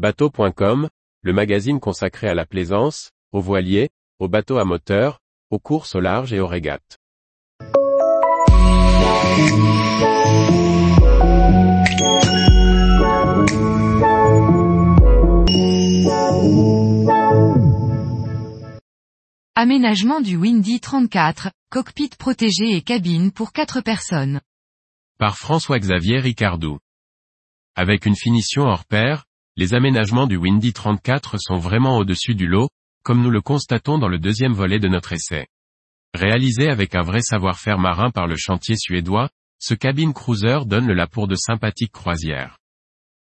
Bateau.com, le magazine consacré à la plaisance, aux voiliers, aux bateaux à moteur, aux courses au large et aux régates. Aménagement du Windy 34, cockpit protégé et cabine pour 4 personnes. Par François-Xavier Ricardou. Avec une finition hors pair, les aménagements du Windy 34 sont vraiment au-dessus du lot, comme nous le constatons dans le deuxième volet de notre essai. Réalisé avec un vrai savoir-faire marin par le chantier suédois, ce cabine cruiser donne le la pour de sympathiques croisières.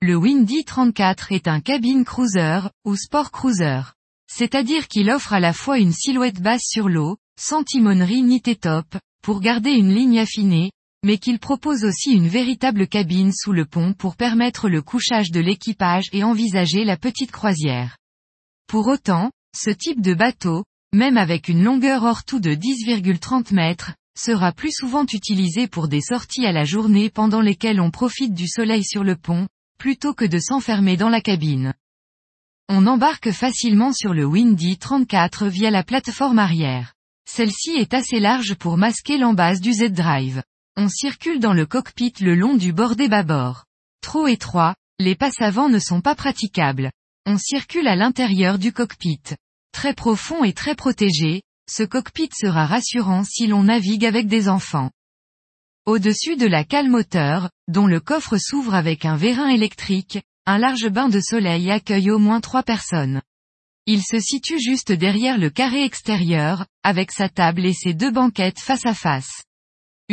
Le Windy 34 est un cabine cruiser, ou sport cruiser. C'est-à-dire qu'il offre à la fois une silhouette basse sur l'eau, sans timonerie ni top, pour garder une ligne affinée, mais qu'il propose aussi une véritable cabine sous le pont pour permettre le couchage de l'équipage et envisager la petite croisière. Pour autant, ce type de bateau, même avec une longueur hors tout de 10,30 mètres, sera plus souvent utilisé pour des sorties à la journée pendant lesquelles on profite du soleil sur le pont, plutôt que de s'enfermer dans la cabine. On embarque facilement sur le Windy 34 via la plateforme arrière. Celle-ci est assez large pour masquer l'embase du Z-Drive. On circule dans le cockpit le long du bord des bâbords. Trop étroit, les passes avant ne sont pas praticables. On circule à l'intérieur du cockpit. Très profond et très protégé, ce cockpit sera rassurant si l'on navigue avec des enfants. Au-dessus de la cale moteur, dont le coffre s'ouvre avec un vérin électrique, un large bain de soleil accueille au moins trois personnes. Il se situe juste derrière le carré extérieur, avec sa table et ses deux banquettes face à face.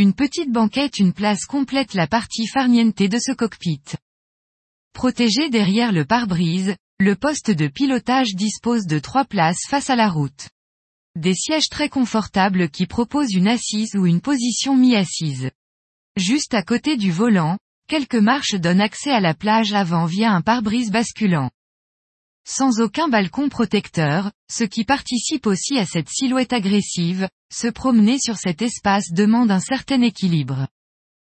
Une petite banquette une place complète la partie farniente de ce cockpit. Protégé derrière le pare-brise, le poste de pilotage dispose de trois places face à la route. Des sièges très confortables qui proposent une assise ou une position mi-assise. Juste à côté du volant, quelques marches donnent accès à la plage avant via un pare-brise basculant sans aucun balcon protecteur, ce qui participe aussi à cette silhouette agressive, se promener sur cet espace demande un certain équilibre.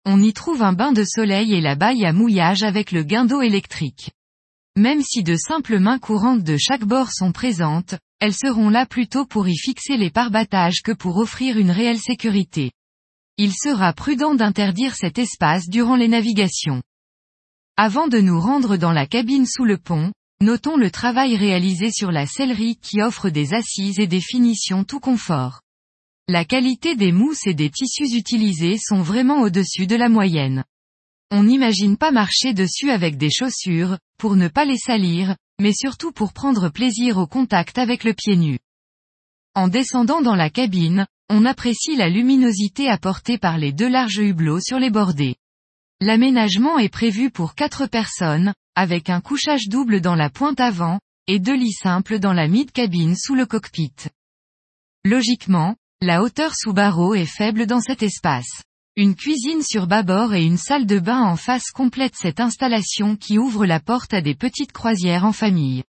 On y trouve un bain de soleil et la baille à mouillage avec le guindeau électrique. Même si de simples mains courantes de chaque bord sont présentes, elles seront là plutôt pour y fixer les parbattages que pour offrir une réelle sécurité. Il sera prudent d'interdire cet espace durant les navigations. Avant de nous rendre dans la cabine sous le pont, Notons le travail réalisé sur la sellerie qui offre des assises et des finitions tout confort. La qualité des mousses et des tissus utilisés sont vraiment au-dessus de la moyenne. On n'imagine pas marcher dessus avec des chaussures, pour ne pas les salir, mais surtout pour prendre plaisir au contact avec le pied nu. En descendant dans la cabine, on apprécie la luminosité apportée par les deux larges hublots sur les bordées. L'aménagement est prévu pour quatre personnes, avec un couchage double dans la pointe avant, et deux lits simples dans la mid-cabine sous le cockpit. Logiquement, la hauteur sous barreau est faible dans cet espace. Une cuisine sur bâbord et une salle de bain en face complètent cette installation qui ouvre la porte à des petites croisières en famille.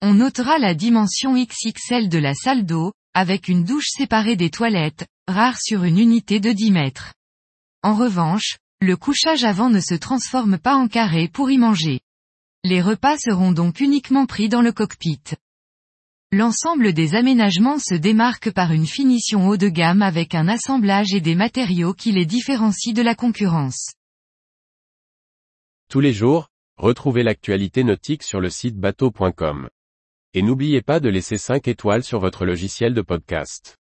On notera la dimension XXL de la salle d'eau, avec une douche séparée des toilettes, rare sur une unité de 10 mètres. En revanche, le couchage avant ne se transforme pas en carré pour y manger. Les repas seront donc uniquement pris dans le cockpit. L'ensemble des aménagements se démarque par une finition haut de gamme avec un assemblage et des matériaux qui les différencient de la concurrence. Tous les jours, retrouvez l'actualité nautique sur le site bateau.com. Et n'oubliez pas de laisser 5 étoiles sur votre logiciel de podcast.